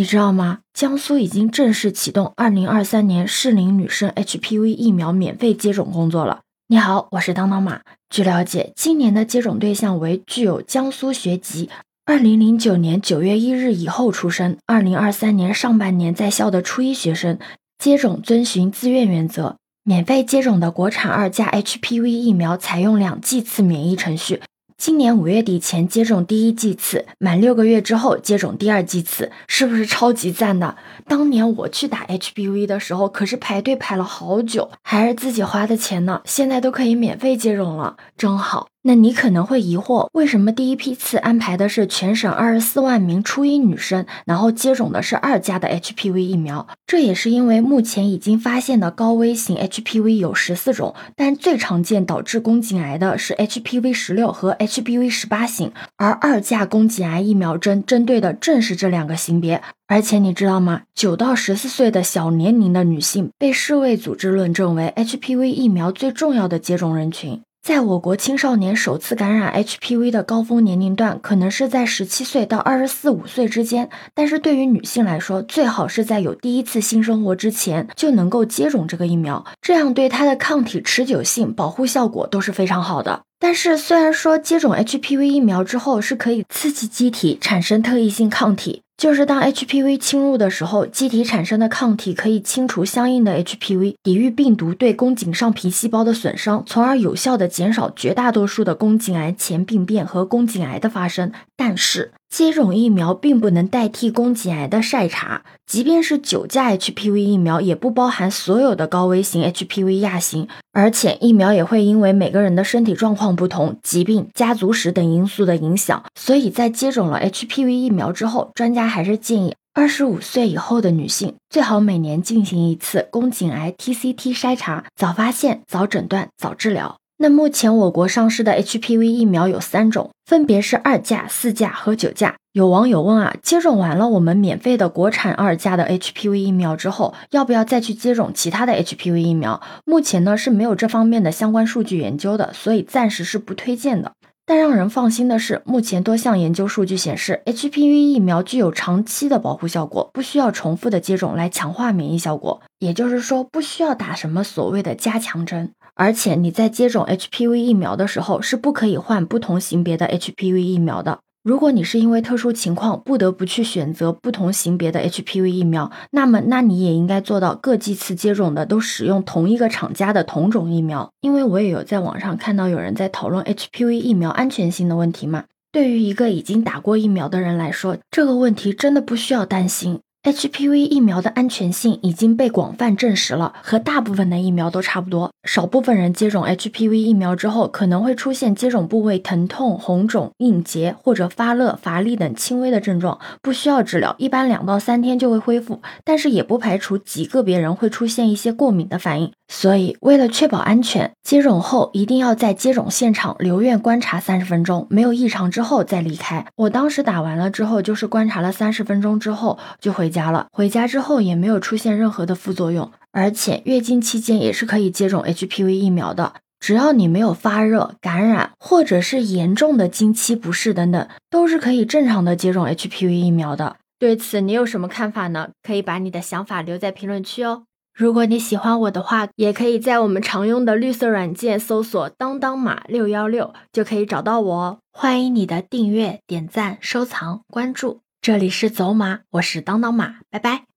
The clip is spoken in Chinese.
你知道吗？江苏已经正式启动二零二三年适龄女生 HPV 疫苗免费接种工作了。你好，我是当当马。据了解，今年的接种对象为具有江苏学籍、二零零九年九月一日以后出生、二零二三年上半年在校的初一学生。接种遵循自愿原则。免费接种的国产二价 HPV 疫苗采用两剂次免疫程序。今年五月底前接种第一剂次，满六个月之后接种第二剂次，是不是超级赞的？当年我去打 HPV 的时候，可是排队排了好久，还是自己花的钱呢。现在都可以免费接种了，真好。那你可能会疑惑，为什么第一批次安排的是全省二十四万名初一女生，然后接种的是二价的 HPV 疫苗？这也是因为目前已经发现的高危型 HPV 有十四种，但最常见导致宫颈癌的是 HPV 十六和 HPV 十八型，而二价宫颈癌疫苗针针对的正是这两个型别。而且你知道吗？九到十四岁的小年龄的女性被世卫组织论证为 HPV 疫苗最重要的接种人群。在我国青少年首次感染 HPV 的高峰年龄段，可能是在十七岁到二十四五岁之间。但是对于女性来说，最好是在有第一次性生活之前就能够接种这个疫苗，这样对她的抗体持久性、保护效果都是非常好的。但是虽然说接种 HPV 疫苗之后是可以刺激机体产生特异性抗体。就是当 HPV 侵入的时候，机体产生的抗体可以清除相应的 HPV，抵御病毒对宫颈上皮细胞的损伤，从而有效的减少绝大多数的宫颈癌前病变和宫颈癌的发生。但是，接种疫苗并不能代替宫颈癌的筛查，即便是九价 HPV 疫苗，也不包含所有的高危型 HPV 亚型，而且疫苗也会因为每个人的身体状况不同、疾病、家族史等因素的影响，所以在接种了 HPV 疫苗之后，专家还是建议二十五岁以后的女性最好每年进行一次宫颈癌 TCT 筛查，早发现、早诊断、早治疗。那目前我国上市的 HPV 疫苗有三种，分别是二价、四价和九价。有网友问啊，接种完了我们免费的国产二价的 HPV 疫苗之后，要不要再去接种其他的 HPV 疫苗？目前呢是没有这方面的相关数据研究的，所以暂时是不推荐的。但让人放心的是，目前多项研究数据显示，HPV 疫苗具有长期的保护效果，不需要重复的接种来强化免疫效果，也就是说，不需要打什么所谓的加强针。而且你在接种 HPV 疫苗的时候是不可以换不同型别的 HPV 疫苗的。如果你是因为特殊情况不得不去选择不同型别的 HPV 疫苗，那么那你也应该做到各剂次接种的都使用同一个厂家的同种疫苗。因为我也有在网上看到有人在讨论 HPV 疫苗安全性的问题嘛。对于一个已经打过疫苗的人来说，这个问题真的不需要担心。HPV 疫苗的安全性已经被广泛证实了，和大部分的疫苗都差不多。少部分人接种 HPV 疫苗之后，可能会出现接种部位疼痛、红肿、硬结或者发热、乏力等轻微的症状，不需要治疗，一般两到三天就会恢复。但是也不排除极个别人会出现一些过敏的反应。所以，为了确保安全，接种后一定要在接种现场留院观察三十分钟，没有异常之后再离开。我当时打完了之后，就是观察了三十分钟之后就回家了。回家之后也没有出现任何的副作用，而且月经期间也是可以接种 HPV 疫苗的。只要你没有发热、感染或者是严重的经期不适等等，都是可以正常的接种 HPV 疫苗的。对此你有什么看法呢？可以把你的想法留在评论区哦。如果你喜欢我的话，也可以在我们常用的绿色软件搜索“当当码六幺六”就可以找到我哦。欢迎你的订阅、点赞、收藏、关注。这里是走马，我是当当马，拜拜。